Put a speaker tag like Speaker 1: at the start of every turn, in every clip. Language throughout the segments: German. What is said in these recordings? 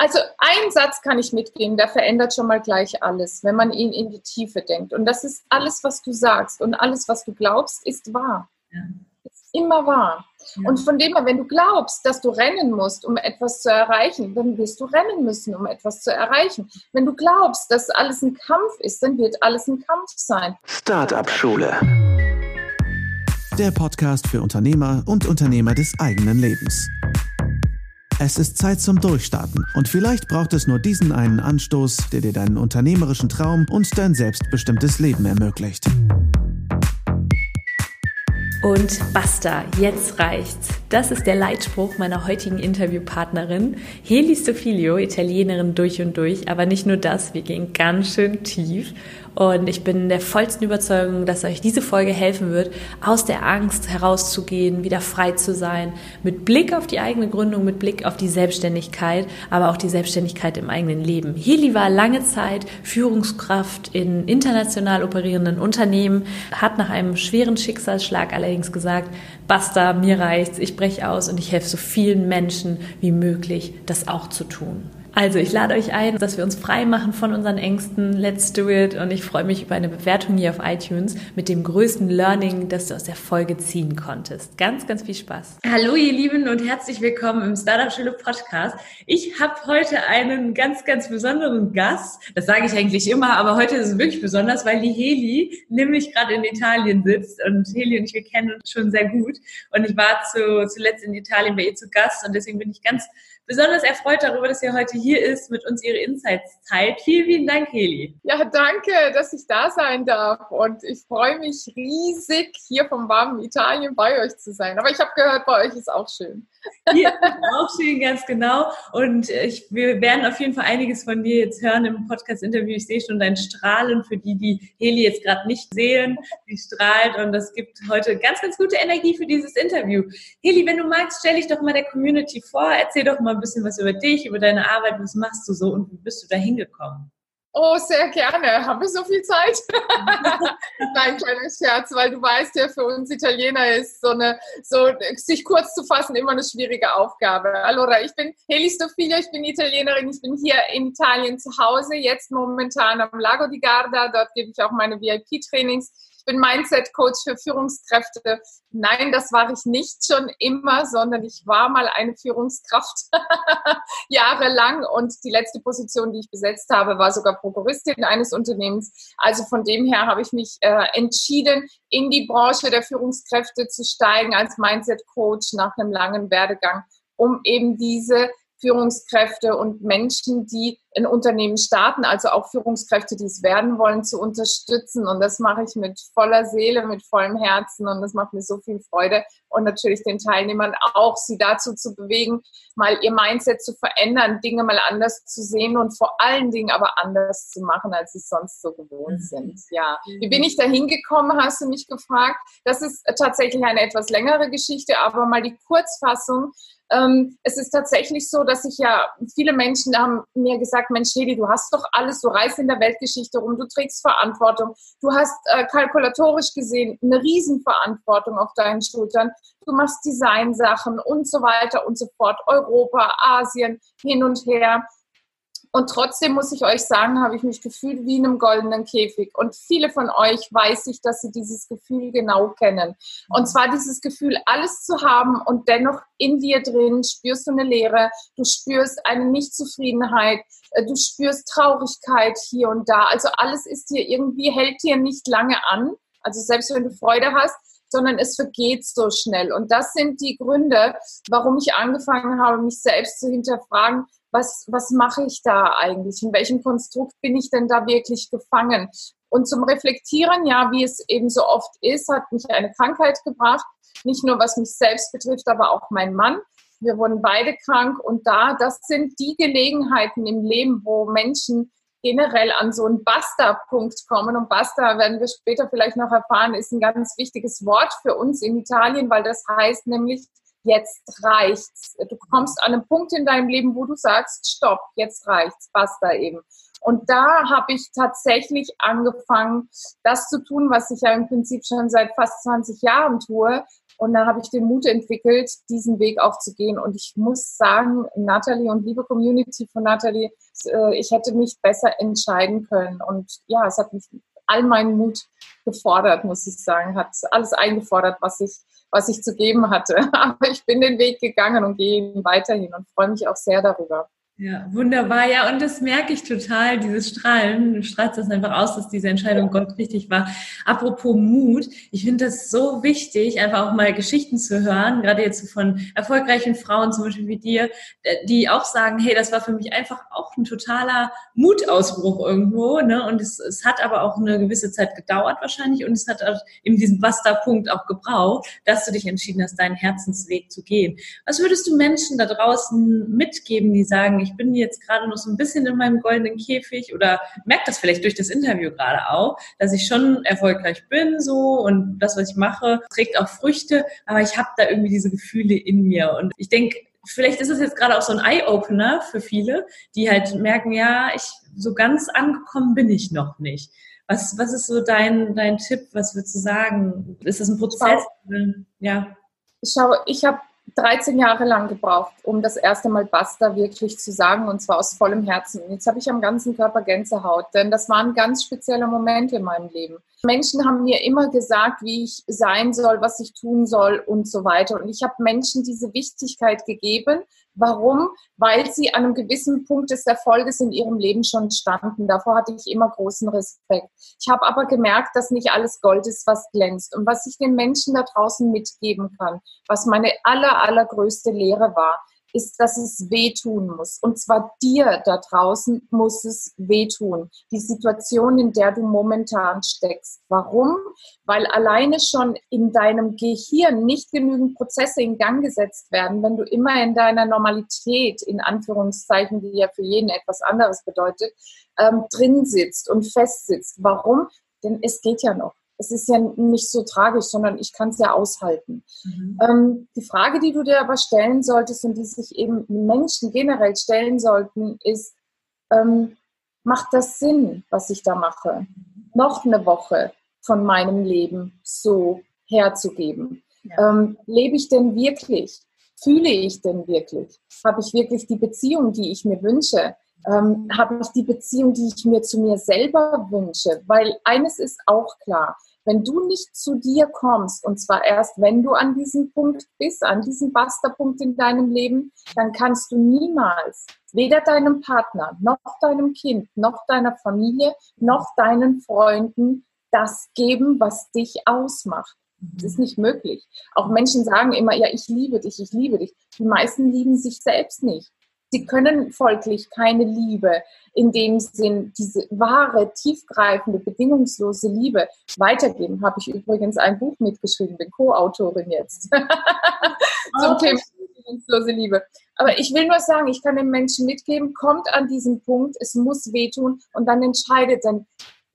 Speaker 1: Also ein Satz kann ich mitgeben, der verändert schon mal gleich alles, wenn man ihn in die Tiefe denkt. Und das ist alles, was du sagst und alles, was du glaubst, ist wahr. Ja. Ist immer wahr. Ja. Und von dem her, wenn du glaubst, dass du rennen musst, um etwas zu erreichen, dann wirst du rennen müssen, um etwas zu erreichen. Wenn du glaubst, dass alles ein Kampf ist, dann wird alles ein Kampf sein.
Speaker 2: Startup Schule. Der Podcast für Unternehmer und Unternehmer des eigenen Lebens. Es ist Zeit zum Durchstarten und vielleicht braucht es nur diesen einen Anstoß, der dir deinen unternehmerischen Traum und dein selbstbestimmtes Leben ermöglicht.
Speaker 3: Und basta, jetzt reicht's. Das ist der Leitspruch meiner heutigen Interviewpartnerin, Heli Stofilio, Italienerin durch und durch. Aber nicht nur das, wir gehen ganz schön tief. Und ich bin der vollsten Überzeugung, dass euch diese Folge helfen wird, aus der Angst herauszugehen, wieder frei zu sein, mit Blick auf die eigene Gründung, mit Blick auf die Selbstständigkeit, aber auch die Selbstständigkeit im eigenen Leben. Heli war lange Zeit Führungskraft in international operierenden Unternehmen, hat nach einem schweren Schicksalsschlag allerdings gesagt, basta, mir reicht's, ich breche aus und ich helfe so vielen Menschen wie möglich, das auch zu tun. Also ich lade euch ein, dass wir uns frei machen von unseren Ängsten. Let's do it. Und ich freue mich über eine Bewertung hier auf iTunes mit dem größten Learning, das du aus der Folge ziehen konntest. Ganz, ganz viel Spaß. Hallo ihr Lieben und herzlich willkommen im Startup Schule Podcast. Ich habe heute einen ganz, ganz besonderen Gast. Das sage ich eigentlich immer, aber heute ist es wirklich besonders, weil die Heli nämlich gerade in Italien sitzt und Heli und ich, wir kennen uns schon sehr gut. Und ich war zu, zuletzt in Italien bei ihr zu Gast und deswegen bin ich ganz besonders erfreut darüber, dass ihr heute hier ist, mit uns ihre Insights teilt. Vielen, vielen Dank, Heli.
Speaker 1: Ja, danke, dass ich da sein darf. Und ich freue mich riesig, hier vom warmen Italien bei euch zu sein. Aber ich habe gehört, bei euch ist auch schön.
Speaker 3: Hier schön, ganz genau. Und ich, wir werden auf jeden Fall einiges von dir jetzt hören im Podcast-Interview. Ich sehe schon dein Strahlen für die, die Heli jetzt gerade nicht sehen. Sie strahlt und das gibt heute ganz, ganz gute Energie für dieses Interview. Heli, wenn du magst, stell dich doch mal der Community vor. Erzähl doch mal ein bisschen was über dich, über deine Arbeit. Was machst du so und wie bist du da hingekommen?
Speaker 1: Oh, sehr gerne. Haben wir so viel Zeit? Nein, kleiner Scherz, weil du weißt ja, für uns Italiener ist so eine, so sich kurz zu fassen immer eine schwierige Aufgabe. Allora, ich bin Heli Stofilio, ich bin Italienerin, ich bin hier in Italien zu Hause, jetzt momentan am Lago di Garda, dort gebe ich auch meine VIP-Trainings bin Mindset-Coach für Führungskräfte. Nein, das war ich nicht schon immer, sondern ich war mal eine Führungskraft jahrelang und die letzte Position, die ich besetzt habe, war sogar Prokuristin eines Unternehmens. Also von dem her habe ich mich äh, entschieden, in die Branche der Führungskräfte zu steigen als Mindset-Coach nach einem langen Werdegang, um eben diese Führungskräfte und Menschen, die ein Unternehmen starten, also auch Führungskräfte, die es werden wollen, zu unterstützen. Und das mache ich mit voller Seele, mit vollem Herzen und das macht mir so viel Freude. Und natürlich den Teilnehmern auch, sie dazu zu bewegen, mal ihr Mindset zu verändern, Dinge mal anders zu sehen und vor allen Dingen aber anders zu machen, als sie sonst so gewohnt mhm. sind. Ja. Wie bin ich da hingekommen, hast du mich gefragt. Das ist tatsächlich eine etwas längere Geschichte, aber mal die Kurzfassung. Ähm, es ist tatsächlich so, dass ich ja, viele Menschen haben mir gesagt, Mensch, Hedi, du hast doch alles, du reist in der Weltgeschichte rum, du trägst Verantwortung, du hast äh, kalkulatorisch gesehen eine Riesenverantwortung auf deinen Schultern, du machst Designsachen und so weiter und so fort, Europa, Asien, hin und her. Und trotzdem muss ich euch sagen, habe ich mich gefühlt wie in einem goldenen Käfig. Und viele von euch weiß ich, dass sie dieses Gefühl genau kennen. Und zwar dieses Gefühl, alles zu haben und dennoch in dir drin spürst du eine Leere, du spürst eine Nichtzufriedenheit, äh, du spürst Traurigkeit hier und da. Also alles ist dir irgendwie, hält dir nicht lange an. Also selbst wenn du Freude hast, sondern es vergeht so schnell. Und das sind die Gründe, warum ich angefangen habe, mich selbst zu hinterfragen, was, was mache ich da eigentlich? In welchem Konstrukt bin ich denn da wirklich gefangen? Und zum Reflektieren, ja, wie es eben so oft ist, hat mich eine Krankheit gebracht. Nicht nur was mich selbst betrifft, aber auch mein Mann. Wir wurden beide krank und da, das sind die Gelegenheiten im Leben, wo Menschen generell an so einen Basta-Punkt kommen. Und Basta, werden wir später vielleicht noch erfahren, ist ein ganz wichtiges Wort für uns in Italien, weil das heißt nämlich jetzt reicht's. Du kommst an einen Punkt in deinem Leben, wo du sagst, stopp, jetzt reicht's, basta eben. Und da habe ich tatsächlich angefangen, das zu tun, was ich ja im Prinzip schon seit fast 20 Jahren tue, Und dann habe ich den Mut entwickelt, diesen Weg auch zu gehen. Und ich muss sagen, Natalie und liebe Community von Natalie, äh, ich hätte mich besser entscheiden können. Und ja, es hat mich all meinen Mut gefordert, muss ich sagen, hat alles eingefordert, was ich, was ich zu geben hatte. Aber ich bin den Weg gegangen und gehe ihn weiterhin und freue mich auch sehr darüber.
Speaker 3: Ja, wunderbar. Ja, und das merke ich total, dieses Strahlen. Du strahlst das einfach aus, dass diese Entscheidung Gott richtig war. Apropos Mut, ich finde das so wichtig, einfach auch mal Geschichten zu hören, gerade jetzt von erfolgreichen Frauen, zum Beispiel wie dir, äh, die auch sagen, hey, das war für mich einfach auch ein totaler Mutausbruch irgendwo. Ne? Und es, es hat aber auch eine gewisse Zeit gedauert wahrscheinlich und es hat auch eben diesen Basta-Punkt auch gebraucht, dass du dich entschieden hast, deinen Herzensweg zu gehen. Was würdest du Menschen da draußen mitgeben, die sagen, ich bin jetzt gerade noch so ein bisschen in meinem goldenen Käfig oder merke das vielleicht durch das Interview gerade auch, dass ich schon erfolgreich bin so und das, was ich mache, trägt auch Früchte, aber ich habe da irgendwie diese Gefühle in mir und ich denke, vielleicht ist es jetzt gerade auch so ein Eye-Opener für viele, die halt merken, ja, ich so ganz angekommen bin ich noch nicht. Was, was ist so dein, dein Tipp? Was würdest du sagen? Ist das ein Prozess?
Speaker 1: Ja. Schau, ich habe 13 Jahre lang gebraucht, um das erste Mal Basta wirklich zu sagen und zwar aus vollem Herzen. Jetzt habe ich am ganzen Körper Gänsehaut, denn das waren ganz spezielle Momente in meinem Leben. Menschen haben mir immer gesagt, wie ich sein soll, was ich tun soll und so weiter. Und ich habe Menschen diese Wichtigkeit gegeben. Warum? Weil sie an einem gewissen Punkt des Erfolges in ihrem Leben schon standen. Davor hatte ich immer großen Respekt. Ich habe aber gemerkt, dass nicht alles Gold ist, was glänzt. Und was ich den Menschen da draußen mitgeben kann, was meine aller, allergrößte Lehre war, ist, dass es wehtun muss. Und zwar dir da draußen muss es wehtun. Die Situation, in der du momentan steckst. Warum? Weil alleine schon in deinem Gehirn nicht genügend Prozesse in Gang gesetzt werden, wenn du immer in deiner Normalität, in Anführungszeichen, die ja für jeden etwas anderes bedeutet, ähm, drin sitzt und fest sitzt. Warum? Denn es geht ja noch es ist ja nicht so tragisch, sondern ich kann es ja aushalten. Mhm. Ähm, die Frage, die du dir aber stellen solltest und die sich eben Menschen generell stellen sollten, ist, ähm, macht das Sinn, was ich da mache? Noch eine Woche von meinem Leben so herzugeben? Ja. Ähm, lebe ich denn wirklich? Fühle ich denn wirklich? Habe ich wirklich die Beziehung, die ich mir wünsche? Ähm, habe ich die Beziehung, die ich mir zu mir selber wünsche? Weil eines ist auch klar, wenn du nicht zu dir kommst, und zwar erst, wenn du an diesem Punkt bist, an diesem Busterpunkt in deinem Leben, dann kannst du niemals weder deinem Partner, noch deinem Kind, noch deiner Familie, noch deinen Freunden das geben, was dich ausmacht. Das ist nicht möglich. Auch Menschen sagen immer, ja, ich liebe dich, ich liebe dich. Die meisten lieben sich selbst nicht. Sie können folglich keine Liebe in dem Sinn, diese wahre, tiefgreifende, bedingungslose Liebe weitergeben. Habe ich übrigens ein Buch mitgeschrieben, bin Co-Autorin jetzt zum oh. Thema bedingungslose Liebe. Aber ich will nur sagen, ich kann den Menschen mitgeben, kommt an diesen Punkt, es muss wehtun und dann entscheidet. Denn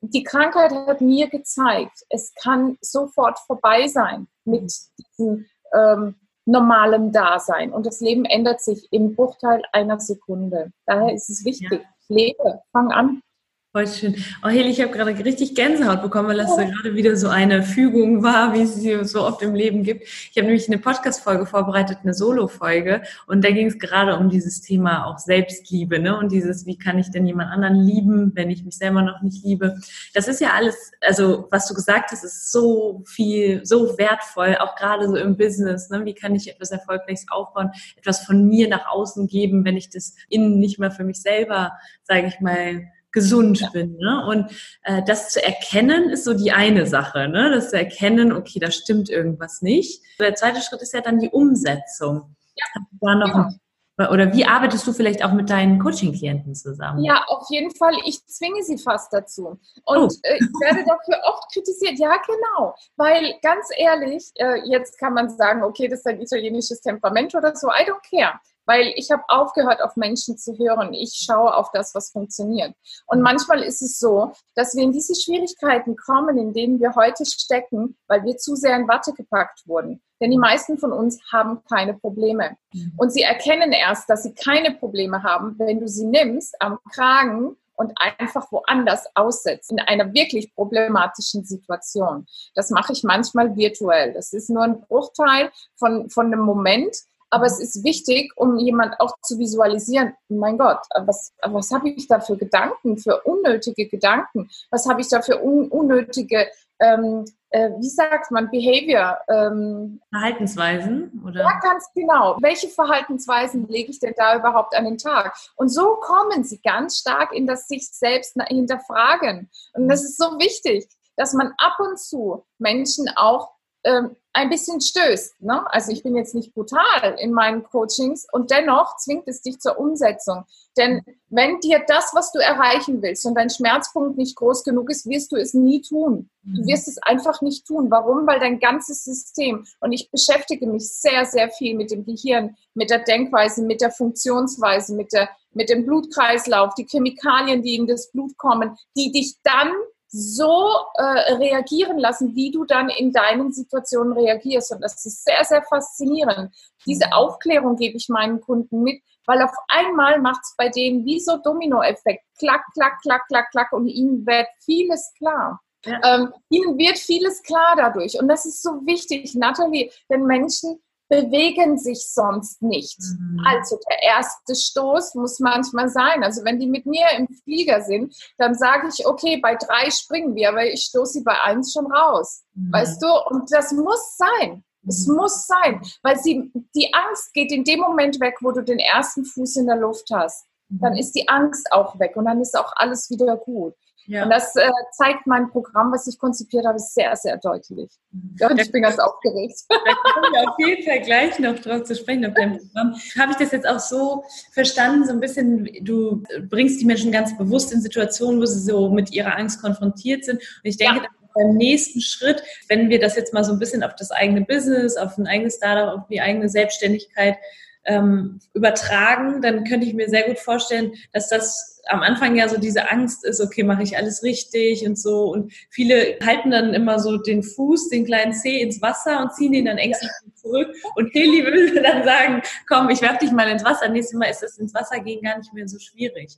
Speaker 1: die Krankheit hat mir gezeigt, es kann sofort vorbei sein mit diesem ähm, normalem Dasein. Und das Leben ändert sich im Bruchteil einer Sekunde. Daher ist es wichtig, ja. lebe, fang an.
Speaker 3: Voll schön. Oh, Heli, ich habe gerade richtig Gänsehaut bekommen, weil das oh. gerade wieder so eine Fügung war, wie es sie so oft im Leben gibt. Ich habe nämlich eine Podcast-Folge vorbereitet, eine Solo-Folge, und da ging es gerade um dieses Thema auch Selbstliebe, ne? Und dieses, wie kann ich denn jemand anderen lieben, wenn ich mich selber noch nicht liebe? Das ist ja alles, also was du gesagt hast, ist so viel, so wertvoll, auch gerade so im Business. Ne? Wie kann ich etwas Erfolgreiches aufbauen, etwas von mir nach außen geben, wenn ich das innen nicht mehr für mich selber, sage ich mal, gesund ja. bin. Ne? Und äh, das zu erkennen ist so die eine Sache, ne? das zu erkennen, okay, da stimmt irgendwas nicht. Der zweite Schritt ist ja dann die Umsetzung. Ja. Ein, oder wie arbeitest du vielleicht auch mit deinen Coaching-Klienten zusammen?
Speaker 1: Ja, auf jeden Fall. Ich zwinge sie fast dazu. Und oh. äh, ich werde dafür oft kritisiert. Ja, genau. Weil ganz ehrlich, äh, jetzt kann man sagen, okay, das ist ein italienisches Temperament oder so. I don't care weil ich habe aufgehört, auf Menschen zu hören. Ich schaue auf das, was funktioniert. Und manchmal ist es so, dass wir in diese Schwierigkeiten kommen, in denen wir heute stecken, weil wir zu sehr in Watte gepackt wurden. Denn die meisten von uns haben keine Probleme. Mhm. Und sie erkennen erst, dass sie keine Probleme haben, wenn du sie nimmst am Kragen und einfach woanders aussetzt, in einer wirklich problematischen Situation. Das mache ich manchmal virtuell. Das ist nur ein Bruchteil von, von einem Moment, aber es ist wichtig, um jemand auch zu visualisieren, mein Gott, was, was habe ich da für Gedanken, für unnötige Gedanken? Was habe ich da für un, unnötige, ähm, äh, wie sagt man, Behavior? Ähm,
Speaker 3: Verhaltensweisen? Oder?
Speaker 1: Ja, ganz genau. Welche Verhaltensweisen lege ich denn da überhaupt an den Tag? Und so kommen sie ganz stark in das sich selbst hinterfragen. Und das ist so wichtig, dass man ab und zu Menschen auch ähm, ein bisschen stößt. Ne? Also ich bin jetzt nicht brutal in meinen Coachings und dennoch zwingt es dich zur Umsetzung. Denn wenn dir das, was du erreichen willst und dein Schmerzpunkt nicht groß genug ist, wirst du es nie tun. Du mhm. wirst es einfach nicht tun. Warum? Weil dein ganzes System, und ich beschäftige mich sehr, sehr viel mit dem Gehirn, mit der Denkweise, mit der Funktionsweise, mit, der, mit dem Blutkreislauf, die Chemikalien, die in das Blut kommen, die dich dann so äh, reagieren lassen, wie du dann in deinen Situationen reagierst. Und das ist sehr, sehr faszinierend. Diese mhm. Aufklärung gebe ich meinen Kunden mit, weil auf einmal macht es bei denen wie so Dominoeffekt. Klack, klack, klack, klack, klack. Und ihnen wird vieles klar. Ja. Ähm, ihnen wird vieles klar dadurch. Und das ist so wichtig, Natalie, denn Menschen bewegen sich sonst nicht. Mhm. Also der erste Stoß muss manchmal sein. Also wenn die mit mir im Flieger sind, dann sage ich, okay, bei drei springen wir, aber ich stoße sie bei eins schon raus. Mhm. Weißt du? Und das muss sein. Es mhm. muss sein, weil sie, die Angst geht in dem Moment weg, wo du den ersten Fuß in der Luft hast. Dann mhm. ist die Angst auch weg und dann ist auch alles wieder gut. Ja. Und das äh, zeigt mein Programm, was ich konzipiert habe, sehr, sehr deutlich. Ja, und ich bin ganz aufgeregt. Da
Speaker 3: kommen wir auf jeden Fall gleich noch drauf zu sprechen, auf dein Programm. Habe ich das jetzt auch so verstanden, so ein bisschen, du bringst die Menschen ganz bewusst in Situationen, wo sie so mit ihrer Angst konfrontiert sind. Und ich denke, ja. beim nächsten Schritt, wenn wir das jetzt mal so ein bisschen auf das eigene Business, auf ein eigenes Startup, auf die eigene Selbstständigkeit ähm, übertragen, dann könnte ich mir sehr gut vorstellen, dass das am Anfang ja so diese Angst ist, okay, mache ich alles richtig und so. Und viele halten dann immer so den Fuß, den kleinen Zeh ins Wasser und ziehen ihn dann ängstlich zurück. Und Heli würde dann sagen, komm, ich werfe dich mal ins Wasser. Nächstes Mal ist das ins Wasser gehen gar nicht mehr so schwierig.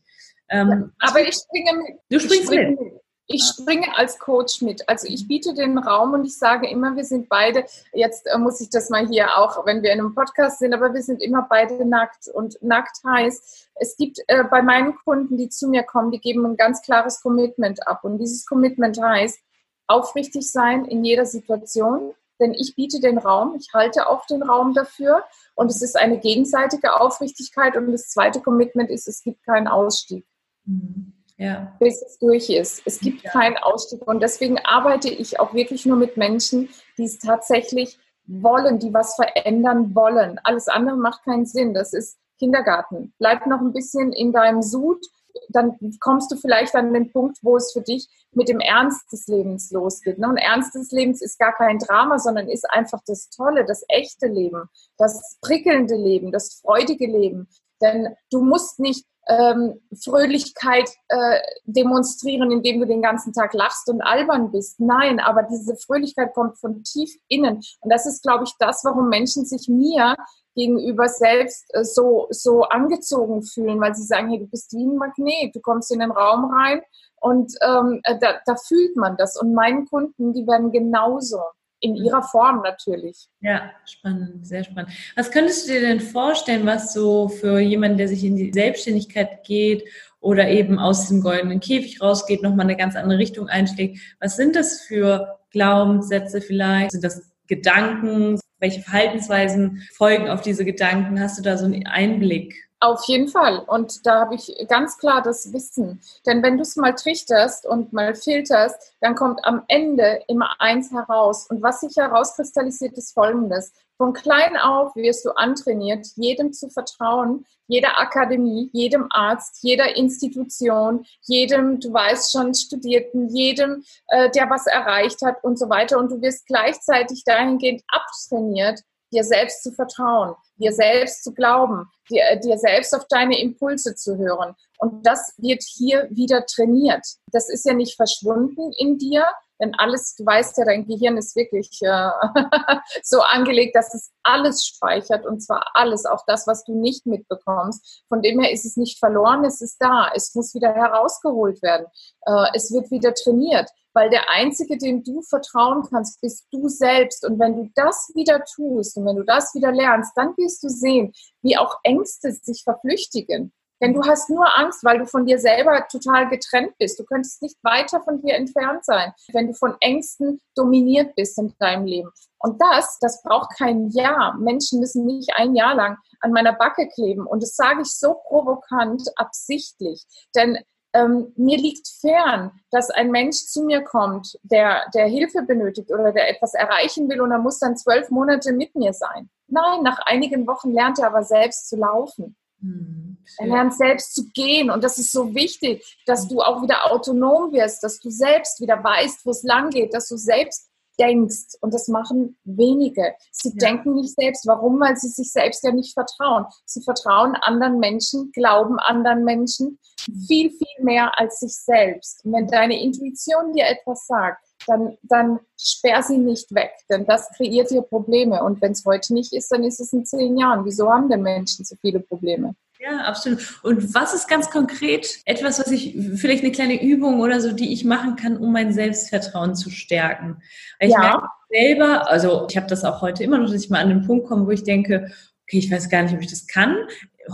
Speaker 1: Ähm, aber ich springe mit. Du springst mit. Ich springe als Coach mit. Also ich biete den Raum und ich sage immer, wir sind beide, jetzt äh, muss ich das mal hier auch, wenn wir in einem Podcast sind, aber wir sind immer beide nackt. Und nackt heißt, es gibt äh, bei meinen Kunden, die zu mir kommen, die geben ein ganz klares Commitment ab. Und dieses Commitment heißt, aufrichtig sein in jeder Situation, denn ich biete den Raum, ich halte auch den Raum dafür und es ist eine gegenseitige Aufrichtigkeit und das zweite Commitment ist, es gibt keinen Ausstieg. Mhm ja. bis es durch ist. Es gibt ja. keinen Ausstieg und deswegen arbeite ich auch wirklich nur mit Menschen, die es tatsächlich wollen, die was verändern wollen. Alles andere macht keinen Sinn. Das ist Kindergarten. Bleib noch ein bisschen in deinem Sud, dann kommst du vielleicht an den Punkt, wo es für dich mit dem Ernst des Lebens losgeht. Und Ernst des Lebens ist gar kein Drama, sondern ist einfach das Tolle, das echte Leben, das prickelnde Leben, das freudige Leben. Denn du musst nicht ähm, Fröhlichkeit äh, demonstrieren, indem du den ganzen Tag lachst und albern bist. Nein, aber diese Fröhlichkeit kommt von tief innen. Und das ist, glaube ich, das, warum Menschen sich mir gegenüber selbst äh, so, so angezogen fühlen, weil sie sagen, hey, du bist wie ein Magnet, du kommst in den Raum rein und ähm, äh, da, da fühlt man das. Und meinen Kunden, die werden genauso in ihrer Form natürlich.
Speaker 3: Ja, spannend, sehr spannend. Was könntest du dir denn vorstellen, was so für jemanden, der sich in die Selbstständigkeit geht oder eben aus dem goldenen Käfig rausgeht, nochmal eine ganz andere Richtung einschlägt? Was sind das für Glaubenssätze vielleicht? Sind das Gedanken? Welche Verhaltensweisen folgen auf diese Gedanken? Hast du da so einen Einblick?
Speaker 1: Auf jeden Fall. Und da habe ich ganz klar das Wissen. Denn wenn du es mal trichterst und mal filterst, dann kommt am Ende immer eins heraus. Und was sich herauskristallisiert, ist Folgendes. Von klein auf wirst du antrainiert, jedem zu vertrauen, jeder Akademie, jedem Arzt, jeder Institution, jedem, du weißt schon, Studierten, jedem, äh, der was erreicht hat und so weiter. Und du wirst gleichzeitig dahingehend abtrainiert, dir selbst zu vertrauen, dir selbst zu glauben, dir, dir selbst auf deine Impulse zu hören. Und das wird hier wieder trainiert. Das ist ja nicht verschwunden in dir, Denn alles, du weißt ja, dein Gehirn ist wirklich äh, so angelegt, dass es alles speichert und zwar alles, auch das, was du nicht mitbekommst. Von dem her ist es nicht verloren, es ist da. Es muss wieder herausgeholt werden. Äh, es wird wieder trainiert, weil der Einzige, dem du vertrauen kannst, bist du selbst. Und wenn du das wieder tust und wenn du das wieder lernst, dann wirst du sehen, wie auch Ängste sich verflüchtigen. Denn du hast nur Angst, weil du von dir selber total getrennt bist. Du könntest nicht weiter von dir entfernt sein, wenn du von Ängsten dominiert bist in deinem Leben. Und das, das braucht kein Jahr. Menschen müssen nicht ein Jahr lang an meiner Backe kleben. Und das sage ich so provokant, absichtlich. Denn ähm, mir liegt fern, dass ein Mensch zu mir kommt, der, der Hilfe benötigt oder der etwas erreichen will und er muss dann zwölf Monate mit mir sein. Nein, nach einigen Wochen lernt er aber selbst zu laufen. Hm, er lernt selbst zu gehen und das ist so wichtig, dass du auch wieder autonom wirst, dass du selbst wieder weißt, wo es lang geht, dass du selbst denkst. Und das machen wenige. Sie ja. denken nicht selbst. Warum? Weil sie sich selbst ja nicht vertrauen. Sie vertrauen anderen Menschen, glauben anderen Menschen viel, viel mehr als sich selbst. Und wenn deine Intuition dir etwas sagt, dann, dann sperr sie nicht weg, denn das kreiert dir Probleme. Und wenn es heute nicht ist, dann ist es in zehn Jahren. Wieso haben denn Menschen so viele Probleme?
Speaker 3: Ja, absolut. Und was ist ganz konkret etwas, was ich, vielleicht eine kleine Übung oder so, die ich machen kann, um mein Selbstvertrauen zu stärken? Weil ich ja. merke selber, also ich habe das auch heute immer noch, dass ich mal an den Punkt komme, wo ich denke, okay, ich weiß gar nicht, ob ich das kann.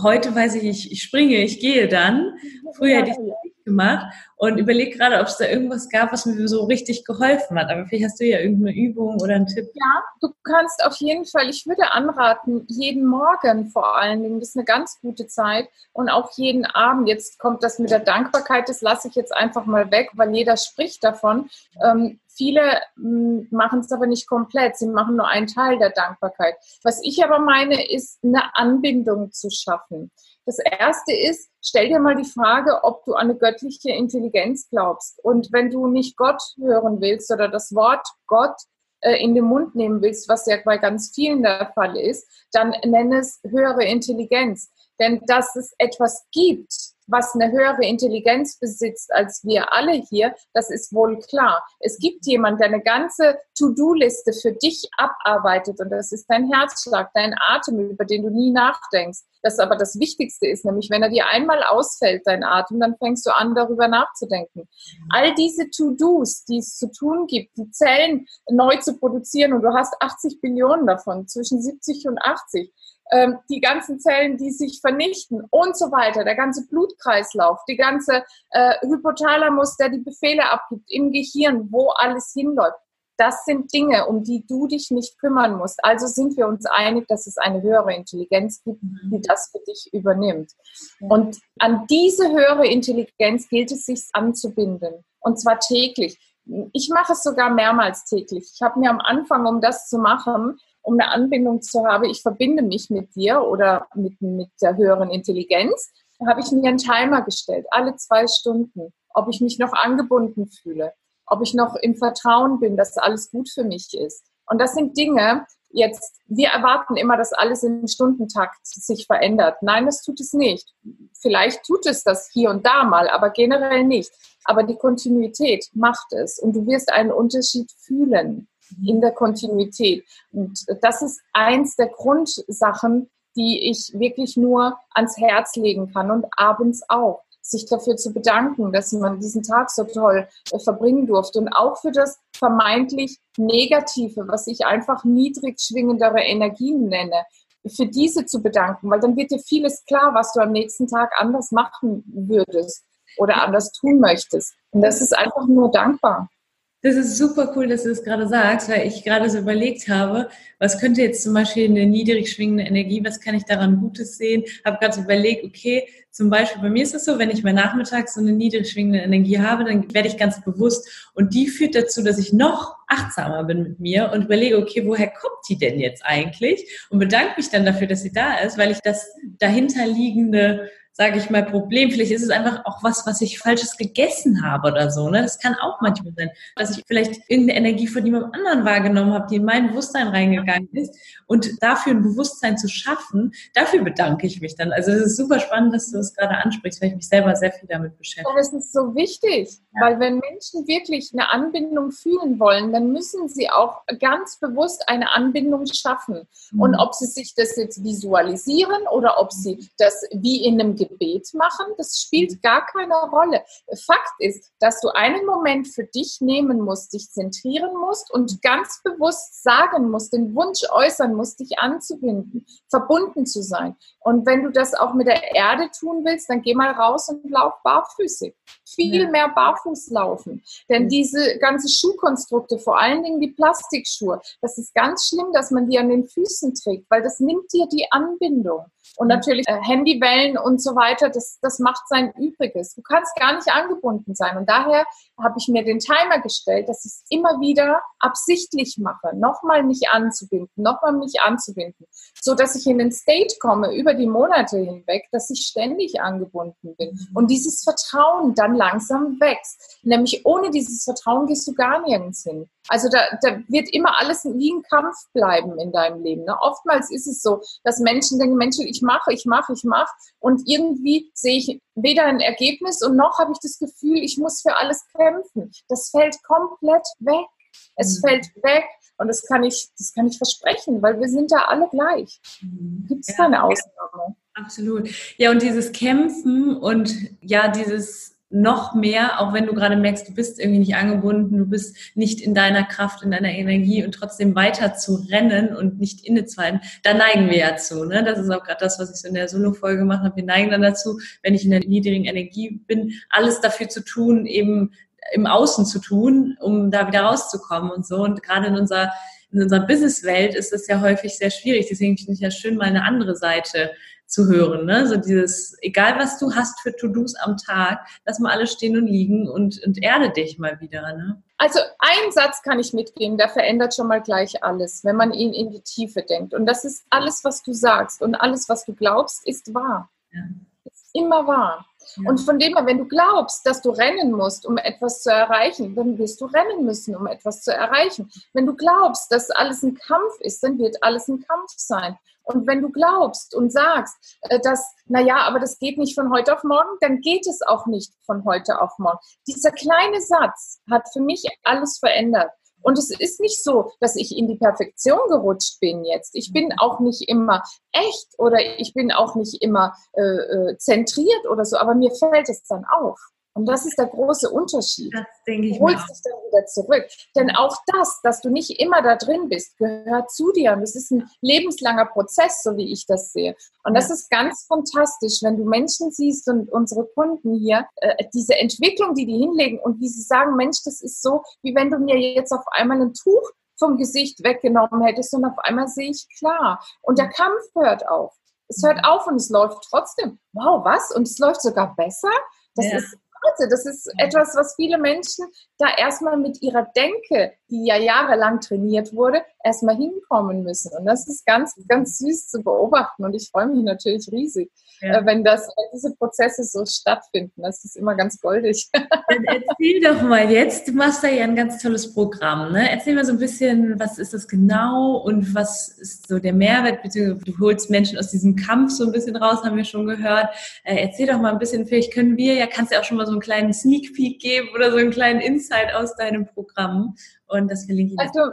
Speaker 3: Heute weiß ich, ich, ich springe, ich gehe dann. Früher hätte ich gemacht und überlege gerade, ob es da irgendwas gab, was mir so richtig geholfen hat. Aber vielleicht hast du ja irgendeine Übung oder einen Tipp.
Speaker 1: Ja, du kannst auf jeden Fall, ich würde anraten, jeden Morgen vor allen Dingen, das ist eine ganz gute Zeit und auch jeden Abend. Jetzt kommt das mit der Dankbarkeit, das lasse ich jetzt einfach mal weg, weil jeder spricht davon. Ähm, Viele hm, machen es aber nicht komplett. Sie machen nur einen Teil der Dankbarkeit. Was ich aber meine, ist eine Anbindung zu schaffen. Das erste ist, stell dir mal die Frage, ob du an eine göttliche Intelligenz glaubst. Und wenn du nicht Gott hören willst oder das Wort Gott äh, in den Mund nehmen willst, was ja bei ganz vielen der Fall ist, dann nenn es höhere Intelligenz. Denn dass es etwas gibt, was eine höhere Intelligenz besitzt als wir alle hier, das ist wohl klar. Es gibt jemand, der eine ganze To-Do-Liste für dich abarbeitet und das ist dein Herzschlag, dein Atem, über den du nie nachdenkst. Das aber das Wichtigste ist, nämlich wenn er dir einmal ausfällt, dein Atem, dann fängst du an, darüber nachzudenken. All diese To-Dos, die es zu tun gibt, die Zellen neu zu produzieren und du hast 80 Billionen davon, zwischen 70 und 80, ähm, die ganzen Zellen, die sich vernichten und so weiter, der ganze Blutkreislauf, die ganze äh, Hypothalamus, der die Befehle abgibt im Gehirn, wo alles hinläuft. Das sind Dinge, um die du dich nicht kümmern musst. Also sind wir uns einig, dass es eine höhere Intelligenz gibt, die das für dich übernimmt. Und an diese höhere Intelligenz gilt es, sich anzubinden. Und zwar täglich. Ich mache es sogar mehrmals täglich. Ich habe mir am Anfang, um das zu machen, um eine Anbindung zu haben, ich verbinde mich mit dir oder mit, mit der höheren Intelligenz, habe ich mir einen Timer gestellt, alle zwei Stunden, ob ich mich noch angebunden fühle, ob ich noch im Vertrauen bin, dass alles gut für mich ist. Und das sind Dinge, jetzt, wir erwarten immer, dass alles im Stundentakt sich verändert. Nein, das tut es nicht. Vielleicht tut es das hier und da mal, aber generell nicht. Aber die Kontinuität macht es und du wirst einen Unterschied fühlen in der Kontinuität. Und das ist eins der Grundsachen, die ich wirklich nur ans Herz legen kann und abends auch sich dafür zu bedanken, dass man diesen Tag so toll äh, verbringen durfte und auch für das vermeintlich Negative, was ich einfach niedrig schwingendere Energien nenne, für diese zu bedanken, weil dann wird dir vieles klar, was du am nächsten Tag anders machen würdest oder anders tun möchtest. Und das ist einfach nur dankbar.
Speaker 3: Das ist super cool, dass du das gerade sagst, weil ich gerade so überlegt habe, was könnte jetzt zum Beispiel eine niedrig schwingende Energie, was kann ich daran Gutes sehen? Habe gerade so überlegt, okay, zum Beispiel bei mir ist es so, wenn ich mal nachmittags so eine niedrig schwingende Energie habe, dann werde ich ganz bewusst und die führt dazu, dass ich noch achtsamer bin mit mir und überlege, okay, woher kommt die denn jetzt eigentlich? Und bedanke mich dann dafür, dass sie da ist, weil ich das dahinterliegende sage ich mal, Problem. Vielleicht ist es einfach auch was, was ich Falsches gegessen habe oder so. Ne? Das kann auch manchmal sein, dass ich vielleicht irgendeine Energie von jemandem anderen wahrgenommen habe, die in mein Bewusstsein reingegangen ist. Und dafür ein Bewusstsein zu schaffen, dafür bedanke ich mich dann. Also es ist super spannend, dass du das gerade ansprichst, weil ich mich selber sehr viel damit beschäftige.
Speaker 1: Und es ist so wichtig, ja. weil wenn Menschen wirklich eine Anbindung fühlen wollen, dann müssen sie auch ganz bewusst eine Anbindung schaffen. Mhm. Und ob sie sich das jetzt visualisieren oder ob sie das wie in einem Gebet machen, das spielt gar keine Rolle. Fakt ist, dass du einen Moment für dich nehmen musst, dich zentrieren musst und ganz bewusst sagen musst, den Wunsch äußern musst, dich anzubinden, verbunden zu sein. Und wenn du das auch mit der Erde tun willst, dann geh mal raus und lauf barfüßig. Viel ja. mehr barfuß laufen. Denn diese ganze Schuhkonstrukte, vor allen Dingen die Plastikschuhe, das ist ganz schlimm, dass man die an den Füßen trägt, weil das nimmt dir die Anbindung. Und natürlich äh, Handywellen und so weiter, das, das macht sein Übriges. Du kannst gar nicht angebunden sein. Und daher habe ich mir den Timer gestellt, dass ich es immer wieder absichtlich mache, nochmal mich anzubinden, nochmal mich anzubinden, so dass ich in den State komme über die Monate hinweg, dass ich ständig angebunden bin. Mhm. Und dieses Vertrauen dann langsam wächst. Nämlich ohne dieses Vertrauen gehst du gar nirgends hin. Also da, da wird immer alles wie ein Kampf bleiben in deinem Leben. Ne? Oftmals ist es so, dass Menschen denken, Menschen, ich mache, ich mache, ich mache. Und irgendwie sehe ich weder ein Ergebnis und noch habe ich das Gefühl, ich muss für alles kämpfen. Das fällt komplett weg. Es mhm. fällt weg und das kann ich, das kann ich versprechen, weil wir sind da alle gleich. Mhm. Gibt es ja, keine Ausnahme.
Speaker 3: Absolut. Ja, und dieses Kämpfen und ja, dieses noch mehr, auch wenn du gerade merkst, du bist irgendwie nicht angebunden, du bist nicht in deiner Kraft, in deiner Energie und trotzdem weiter zu rennen und nicht innezuhalten, da neigen wir ja zu. Ne? Das ist auch gerade das, was ich so in der Solo-Folge gemacht habe. Wir neigen dann dazu, wenn ich in der niedrigen Energie bin, alles dafür zu tun, eben im Außen zu tun, um da wieder rauszukommen und so. Und gerade in unserer in unserer Businesswelt ist es ja häufig sehr schwierig. Deswegen finde ich ja schön, mal eine andere Seite zu hören. Ne? So dieses, egal was du hast für To-Dos am Tag, lass mal alles stehen und liegen und, und erde dich mal wieder. Ne?
Speaker 1: Also ein Satz kann ich mitgehen, der verändert schon mal gleich alles, wenn man ihn in die Tiefe denkt. Und das ist alles, was du sagst und alles, was du glaubst, ist wahr. Ja. Ist immer wahr. Und von dem her, wenn du glaubst, dass du rennen musst, um etwas zu erreichen, dann wirst du rennen müssen, um etwas zu erreichen. Wenn du glaubst, dass alles ein Kampf ist, dann wird alles ein Kampf sein. Und wenn du glaubst und sagst, äh, dass, naja, aber das geht nicht von heute auf morgen, dann geht es auch nicht von heute auf morgen. Dieser kleine Satz hat für mich alles verändert. Und es ist nicht so, dass ich in die Perfektion gerutscht bin jetzt. Ich bin auch nicht immer echt oder ich bin auch nicht immer äh, äh zentriert oder so, aber mir fällt es dann auf. Und das ist der große Unterschied. Das denke ich du holst dich dann wieder zurück. Denn auch das, dass du nicht immer da drin bist, gehört zu dir. Und das ist ein lebenslanger Prozess, so wie ich das sehe. Und das ist ganz fantastisch, wenn du Menschen siehst und unsere Kunden hier, äh, diese Entwicklung, die die hinlegen und wie sie sagen, Mensch, das ist so, wie wenn du mir jetzt auf einmal ein Tuch vom Gesicht weggenommen hättest und auf einmal sehe ich klar. Und der Kampf hört auf. Es hört auf und es läuft trotzdem. Wow, was? Und es läuft sogar besser? Das ja. ist Kurze. Das ist etwas, was viele Menschen da erstmal mit ihrer Denke, die ja jahrelang trainiert wurde, erstmal hinkommen müssen. Und das ist ganz, ganz süß zu beobachten. Und ich freue mich natürlich riesig, ja. Äh, wenn, das, wenn diese Prozesse so stattfinden. Das ist immer ganz goldig.
Speaker 3: Dann erzähl doch mal jetzt, du machst da ja ein ganz tolles Programm. Ne? Erzähl mal so ein bisschen, was ist das genau und was ist so der Mehrwert, beziehungsweise du holst Menschen aus diesem Kampf so ein bisschen raus, haben wir schon gehört. Äh, erzähl doch mal ein bisschen, vielleicht können wir, ja, kannst du ja auch schon mal so einen kleinen Sneak Peek geben oder so einen kleinen Insight aus deinem Programm und das verlinke ich.
Speaker 1: Also,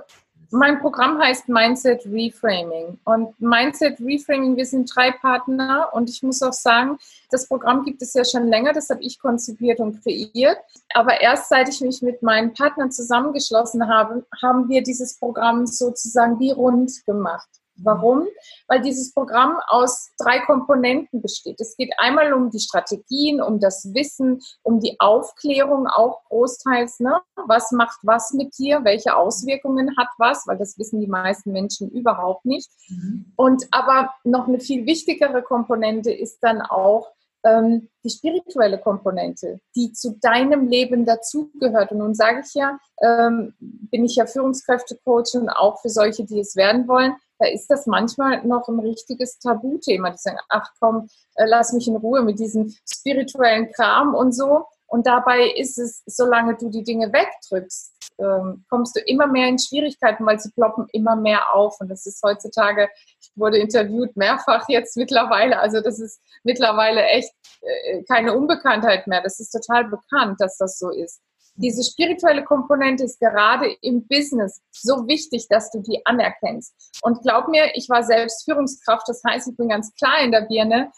Speaker 1: mein Programm heißt Mindset Reframing. Und Mindset Reframing, wir sind drei Partner und ich muss auch sagen, das Programm gibt es ja schon länger, das habe ich konzipiert und kreiert. Aber erst seit ich mich mit meinen Partnern zusammengeschlossen habe, haben wir dieses Programm sozusagen wie rund gemacht. Warum? Weil dieses Programm aus drei Komponenten besteht. Es geht einmal um die Strategien, um das Wissen, um die Aufklärung auch großteils. Ne? Was macht was mit dir? Welche Auswirkungen hat was? Weil das wissen die meisten Menschen überhaupt nicht. Mhm. Und aber noch eine viel wichtigere Komponente ist dann auch, ähm, die spirituelle Komponente, die zu deinem Leben dazugehört. Und nun sage ich ja, ähm, bin ich ja Führungskräftecoach und auch für solche, die es werden wollen da ist das manchmal noch ein richtiges Tabuthema. Die sagen, ach komm, äh, lass mich in Ruhe mit diesem spirituellen Kram und so. Und dabei ist es, solange du die Dinge wegdrückst, ähm, kommst du immer mehr in Schwierigkeiten, weil sie ploppen immer mehr auf. Und das ist heutzutage, ich wurde interviewt mehrfach jetzt mittlerweile, also das ist mittlerweile echt äh, keine Unbekanntheit mehr. Das ist total bekannt, dass das so ist. Diese spirituelle Komponente ist gerade im Business so wichtig, dass du die anerkennst. Und glaub mir, ich war selbst Führungskraft, das heißt, ich bin ganz klar in der Birne,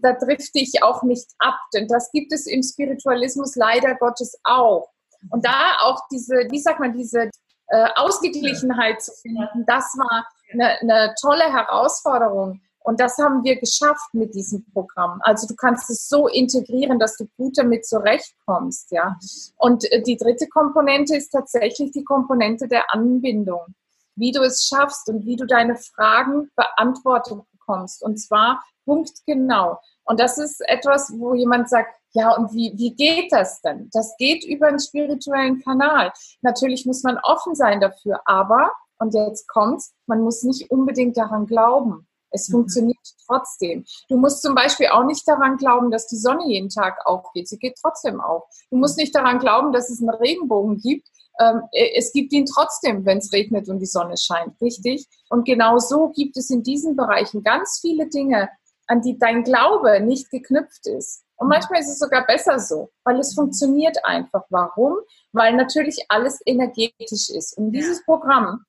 Speaker 1: da drifte ich auch nicht ab, denn das gibt es im Spiritualismus leider Gottes auch. Und da auch diese, wie sagt man, diese äh, Ausgeglichenheit zu finden, das war eine, eine tolle Herausforderung. Und das haben wir geschafft mit diesem Programm. Also du kannst es so integrieren, dass du gut damit zurechtkommst, ja. Und äh, die dritte Komponente ist tatsächlich die Komponente der Anbindung. Wie du es schaffst und wie du deine Fragen beantwortet bekommst. Und zwar punktgenau. Und das ist etwas, wo jemand sagt, ja, und wie, wie geht das denn? Das geht über einen spirituellen Kanal. Natürlich muss man offen sein dafür, aber, und jetzt kommt's, man muss nicht unbedingt daran glauben. Es mhm. funktioniert trotzdem. Du musst zum Beispiel auch nicht daran glauben, dass die Sonne jeden Tag aufgeht. Sie geht trotzdem auf. Du musst nicht daran glauben, dass es einen Regenbogen gibt. Ähm, äh, es gibt ihn trotzdem, wenn es regnet und die Sonne scheint, richtig? Und genau so gibt es in diesen Bereichen ganz viele Dinge, an die dein Glaube nicht geknüpft ist. Und manchmal ist es sogar besser so, weil es funktioniert einfach. Warum? Weil natürlich alles energetisch ist. Und dieses Programm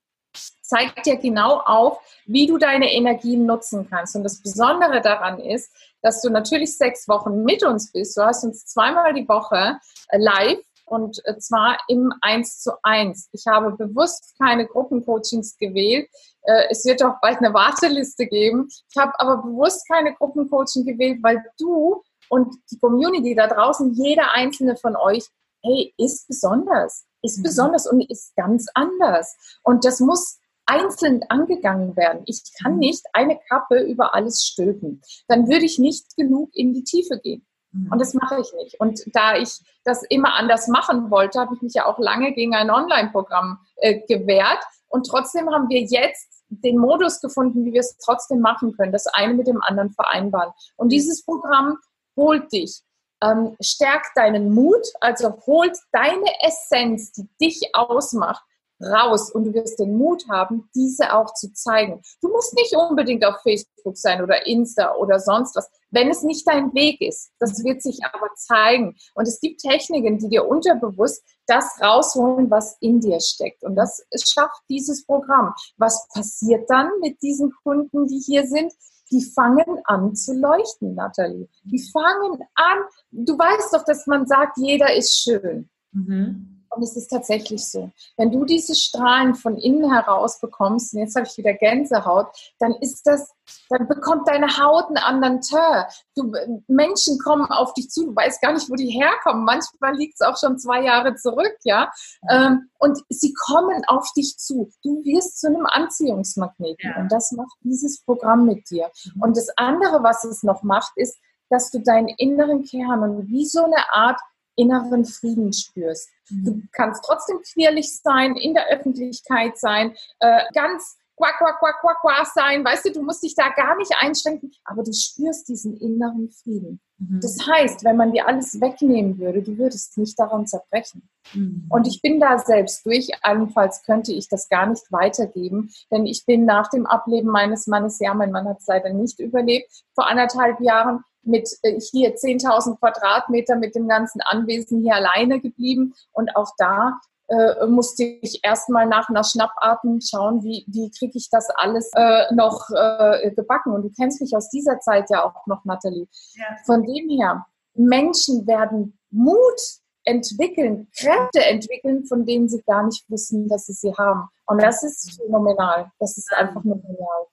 Speaker 1: zeigt dir genau auf, wie du deine Energien nutzen kannst. Und das Besondere daran ist, dass du natürlich sechs Wochen mit uns bist. Du hast uns zweimal die Woche äh, live und äh, zwar im Eins zu eins. Ich habe bewusst keine Gruppencoachings gewählt. Äh, es wird auch bald eine Warteliste geben. Ich habe aber bewusst keine Gruppencoaching gewählt, weil du und die Community da draußen, jeder einzelne von euch, hey, ist besonders, ist mhm. besonders und ist ganz anders. Und das muss einzeln angegangen werden. Ich kann mhm. nicht eine Kappe über alles stülpen. Dann würde ich nicht genug in die Tiefe gehen. Mhm. Und das mache ich nicht. Und da ich das immer anders machen wollte, habe ich mich ja auch lange gegen ein Online-Programm äh, gewehrt. Und trotzdem haben wir jetzt den Modus gefunden, wie wir es trotzdem machen können, das eine mit dem anderen vereinbaren. Und dieses Programm holt dich, ähm, stärkt deinen Mut, also holt deine Essenz, die dich ausmacht, raus und du wirst den Mut haben, diese auch zu zeigen. Du musst nicht unbedingt auf Facebook sein oder Insta oder sonst was, wenn es nicht dein Weg ist. Das wird sich aber zeigen. Und es gibt Techniken, die dir unterbewusst das rausholen, was in dir steckt. Und das schafft dieses Programm. Was passiert dann mit diesen Kunden, die hier sind? die fangen an zu leuchten, Nathalie. Die fangen an, du weißt doch, dass man sagt, jeder ist schön. Mhm. Und es ist tatsächlich so. Wenn du diese Strahlen von innen heraus bekommst, und jetzt habe ich wieder Gänsehaut, dann ist das, dann bekommt deine Haut einen anderen Tör. Du, Menschen kommen auf dich zu, du weißt gar nicht, wo die herkommen. Manchmal liegt es auch schon zwei Jahre zurück, ja. Ähm, und sie kommen auf dich zu. Du wirst zu einem Anziehungsmagneten. Ja. Und das macht dieses Programm mit dir. Und das andere, was es noch macht, ist, dass du deinen inneren Kern und wie so eine Art inneren Frieden spürst. Du mhm. kannst trotzdem queerlich sein, in der Öffentlichkeit sein, äh, ganz quack, quack, quack, quack, quack sein. Weißt du, du musst dich da gar nicht einschränken, aber du spürst diesen inneren Frieden. Mhm. Das heißt, wenn man dir alles wegnehmen würde, du würdest nicht daran zerbrechen. Mhm. Und ich bin da selbst durch. Allenfalls könnte ich das gar nicht weitergeben, denn ich bin nach dem Ableben meines Mannes, ja, mein Mann hat es leider nicht überlebt, vor anderthalb Jahren mit äh, hier 10.000 Quadratmeter mit dem ganzen Anwesen hier alleine geblieben. Und auch da äh, musste ich erstmal nach einer Schnappatmung schauen, wie, wie kriege ich das alles äh, noch äh, gebacken. Und du kennst mich aus dieser Zeit ja auch noch, Nathalie. Ja. Von dem her, Menschen werden Mut entwickeln, Kräfte entwickeln, von denen sie gar nicht wissen, dass sie sie haben. Und das ist phänomenal. Das ist einfach nur genial.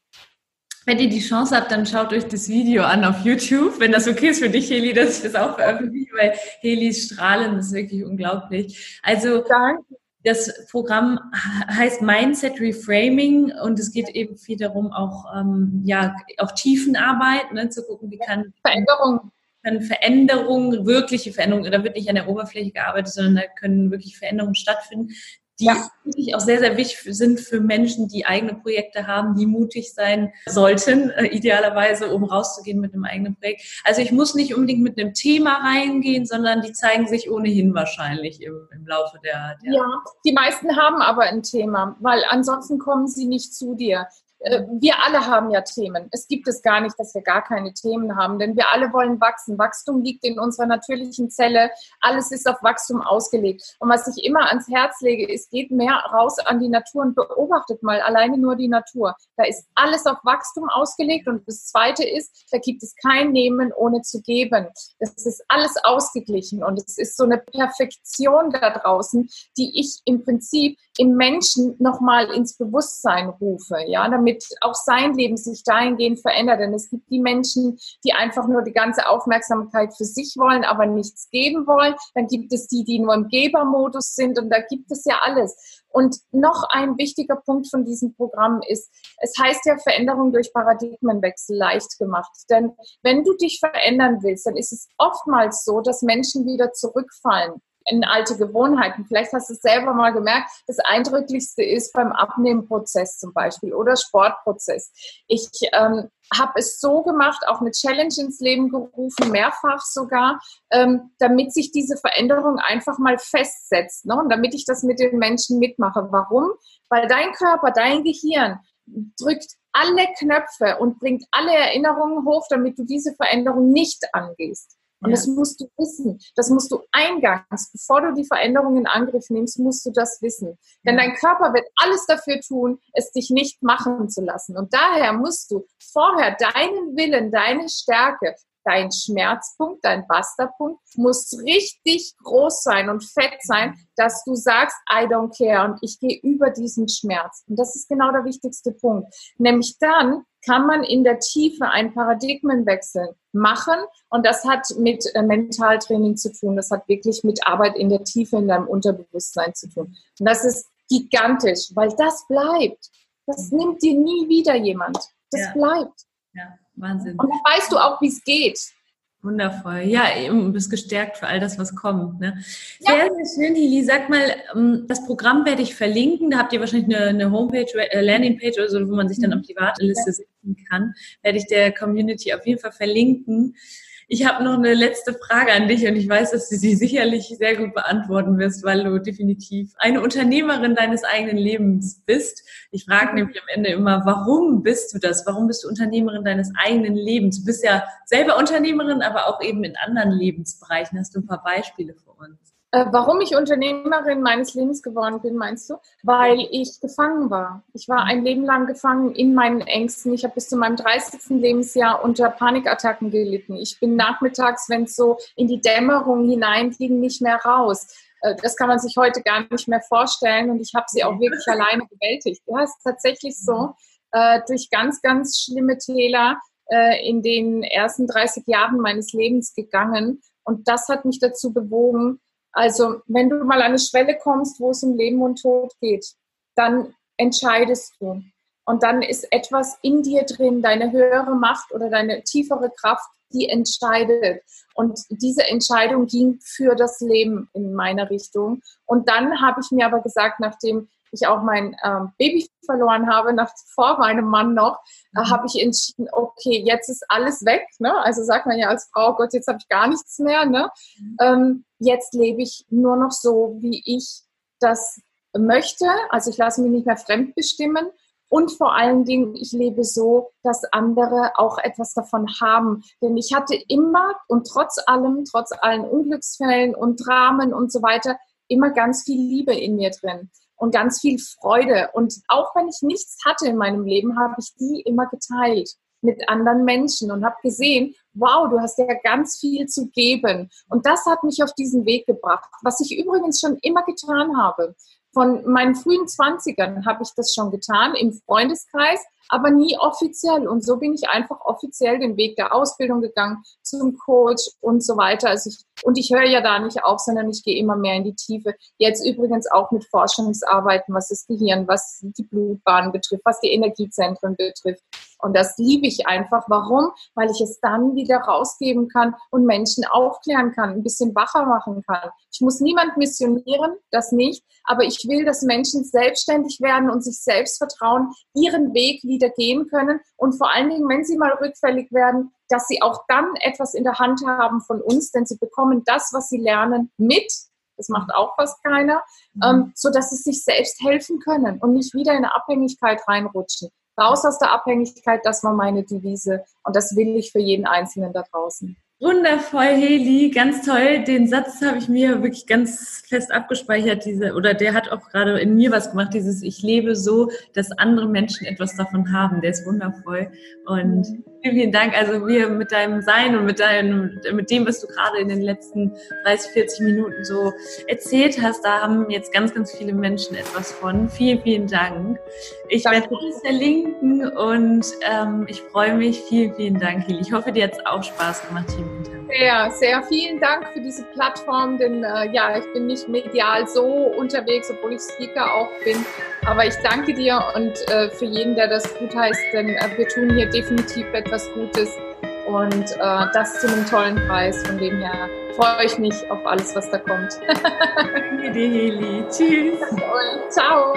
Speaker 3: Wenn ihr die Chance habt, dann schaut euch das Video an auf YouTube, wenn das okay ist für dich, Heli, dass ich das auch veröffentliche, weil Helis Strahlen ist wirklich unglaublich. Also das Programm heißt Mindset Reframing und es geht eben viel darum, auch ähm, ja auch Tiefenarbeit, ne, zu gucken, wie kann Veränderung. Kann Veränderungen, wirkliche Veränderungen, da wird nicht an der Oberfläche gearbeitet, sondern da können wirklich Veränderungen stattfinden, die ja. wirklich auch sehr, sehr wichtig sind für Menschen, die eigene Projekte haben, die mutig sein sollten, äh, idealerweise, um rauszugehen mit einem eigenen Projekt. Also ich muss nicht unbedingt mit einem Thema reingehen, sondern die zeigen sich ohnehin wahrscheinlich im, im Laufe der,
Speaker 1: der. Ja, die meisten haben aber ein Thema, weil ansonsten kommen sie nicht zu dir. Äh, wir alle haben ja Themen. Es gibt es gar nicht, dass wir gar keine Themen haben, denn wir alle wollen wachsen. Wachstum liegt in unserer natürlichen Zelle. Alles ist auf Wachstum ausgelegt. Und was ich immer ans Herz lege, ist, geht mehr raus an die Natur und beobachtet mal alleine nur die Natur. Da ist alles auf Wachstum ausgelegt. Und das Zweite ist, da gibt es kein Nehmen ohne zu geben. Das ist alles ausgeglichen. Und es ist so eine Perfektion da draußen, die ich im Prinzip im Menschen nochmal ins Bewusstsein rufe, ja, damit auch sein Leben sich dahingehend verändert. Denn es gibt die Menschen, die einfach nur die ganze Aufmerksamkeit für sich wollen, aber nichts geben wollen. Dann gibt es die, die nur im Gebermodus sind und da gibt es ja alles. Und noch ein wichtiger Punkt von diesem Programm ist, es heißt ja Veränderung durch Paradigmenwechsel leicht gemacht. Denn wenn du dich verändern willst, dann ist es oftmals so, dass Menschen wieder zurückfallen in alte Gewohnheiten. Vielleicht hast du es selber mal gemerkt, das Eindrücklichste ist beim Abnehmprozess zum Beispiel oder Sportprozess. Ich ähm, habe es so gemacht, auch eine Challenge ins Leben gerufen, mehrfach sogar, ähm, damit sich diese Veränderung einfach mal festsetzt ne? und damit ich das mit den Menschen mitmache. Warum? Weil dein Körper, dein Gehirn drückt alle Knöpfe und bringt alle Erinnerungen hoch, damit du diese Veränderung nicht angehst. Und ja. das musst du wissen. Das musst du eingangs, bevor du die Veränderung in Angriff nimmst, musst du das wissen. Denn dein Körper wird alles dafür tun, es dich nicht machen zu lassen. Und daher musst du vorher deinen Willen, deine Stärke, dein Schmerzpunkt, dein Busterpunkt muss richtig groß sein und fett sein, dass du sagst, I don't care und ich gehe über diesen Schmerz. Und das ist genau der wichtigste Punkt. Nämlich dann kann man in der Tiefe einen Paradigmenwechsel machen. Und das hat mit äh, Mentaltraining zu tun. Das hat wirklich mit Arbeit in der Tiefe in deinem Unterbewusstsein zu tun. Und das ist gigantisch, weil das bleibt. Das nimmt dir nie wieder jemand. Das ja. bleibt.
Speaker 3: Ja, Wahnsinn.
Speaker 1: Und dann weißt du auch, wie es geht.
Speaker 3: Wundervoll. Ja, du bist gestärkt für all das, was kommt. Ne? Sehr, ja. sehr schön, Hili. Sag mal, ähm, das Programm werde ich verlinken. Da habt ihr wahrscheinlich eine, eine Homepage, äh, Landingpage oder so, wo man sich dann auf die Warteliste setzen kann. Werde ich der Community auf jeden Fall verlinken. Ich habe noch eine letzte Frage an dich und ich weiß, dass du sie sicherlich sehr gut beantworten wirst, weil du definitiv eine Unternehmerin deines eigenen Lebens bist. Ich frage nämlich am Ende immer, warum bist du das? Warum bist du Unternehmerin deines eigenen Lebens? Du bist ja selber Unternehmerin, aber auch eben in anderen Lebensbereichen. Hast du ein paar Beispiele für uns?
Speaker 1: Äh, warum ich Unternehmerin meines Lebens geworden bin, meinst du? Weil ich gefangen war. Ich war ein Leben lang gefangen in meinen Ängsten. Ich habe bis zu meinem 30. Lebensjahr unter Panikattacken gelitten. Ich bin nachmittags, wenn es so in die Dämmerung hineinging, nicht mehr raus. Äh, das kann man sich heute gar nicht mehr vorstellen und ich habe sie auch wirklich alleine bewältigt. Ja, es ist tatsächlich so. Äh, durch ganz, ganz schlimme Täler in den ersten 30 Jahren meines Lebens gegangen. Und das hat mich dazu bewogen, also wenn du mal an eine Schwelle kommst, wo es um Leben und Tod geht, dann entscheidest du. Und dann ist etwas in dir drin, deine höhere Macht oder deine tiefere Kraft, die entscheidet. Und diese Entscheidung ging für das Leben in meiner Richtung. Und dann habe ich mir aber gesagt, nachdem ich auch mein ähm, Baby verloren habe, nach, vor meinem Mann noch, äh, mhm. habe ich entschieden, okay, jetzt ist alles weg. Ne? Also sagt man ja als Frau, oh Gott, jetzt habe ich gar nichts mehr. Ne? Mhm. Ähm, jetzt lebe ich nur noch so, wie ich das möchte. Also ich lasse mich nicht mehr fremdbestimmen. Und vor allen Dingen, ich lebe so, dass andere auch etwas davon haben. Denn ich hatte immer und trotz allem, trotz allen Unglücksfällen und Dramen und so weiter, immer ganz viel Liebe in mir drin und ganz viel Freude. Und auch wenn ich nichts hatte in meinem Leben, habe ich die immer geteilt mit anderen Menschen und habe gesehen, wow, du hast ja ganz viel zu geben. Und das hat mich auf diesen Weg gebracht, was ich übrigens schon immer getan habe. Von meinen frühen Zwanzigern habe ich das schon getan im Freundeskreis, aber nie offiziell. Und so bin ich einfach offiziell den Weg der Ausbildung gegangen zum Coach und so weiter. Also ich, und ich höre ja da nicht auf, sondern ich gehe immer mehr in die Tiefe. Jetzt übrigens auch mit Forschungsarbeiten, was das Gehirn, was die Blutbahnen betrifft, was die Energiezentren betrifft. Und das liebe ich einfach. Warum? Weil ich es dann wieder rausgeben kann und Menschen aufklären kann, ein bisschen wacher machen kann. Ich muss niemand missionieren, das nicht, aber ich will, dass Menschen selbstständig werden und sich selbst vertrauen, ihren Weg wieder gehen können und vor allen Dingen, wenn sie mal rückfällig werden, dass sie auch dann etwas in der Hand haben von uns, denn sie bekommen das, was sie lernen, mit. Das macht auch fast keiner, mhm. ähm, so dass sie sich selbst helfen können und nicht wieder in eine Abhängigkeit reinrutschen. Raus aus der Abhängigkeit, das war meine Devise und das will ich für jeden Einzelnen da draußen.
Speaker 3: Wundervoll, Heli, ganz toll. Den Satz habe ich mir wirklich ganz fest abgespeichert, diese, oder der hat auch gerade in mir was gemacht, dieses Ich lebe so, dass andere Menschen etwas davon haben. Der ist wundervoll. Und vielen, vielen Dank. Also wir mit deinem Sein und mit deinem, mit dem, was du gerade in den letzten 30, 40 Minuten so erzählt hast, da haben jetzt ganz, ganz viele Menschen etwas von. Vielen, vielen Dank. Ich Danke. werde alles verlinken und ähm, ich freue mich. Vielen, vielen Dank, Heli. Ich hoffe, dir hat es auch Spaß gemacht hier
Speaker 1: sehr, sehr vielen Dank für diese Plattform, denn äh, ja, ich bin nicht medial so unterwegs, obwohl ich Speaker auch bin. Aber ich danke dir und äh, für jeden, der das gut heißt, denn äh, wir tun hier definitiv etwas Gutes und äh, das zu einem tollen Preis. Von dem her freue ich mich auf alles, was da kommt.
Speaker 3: danke dir, Heli. Tschüss.
Speaker 1: Und ciao.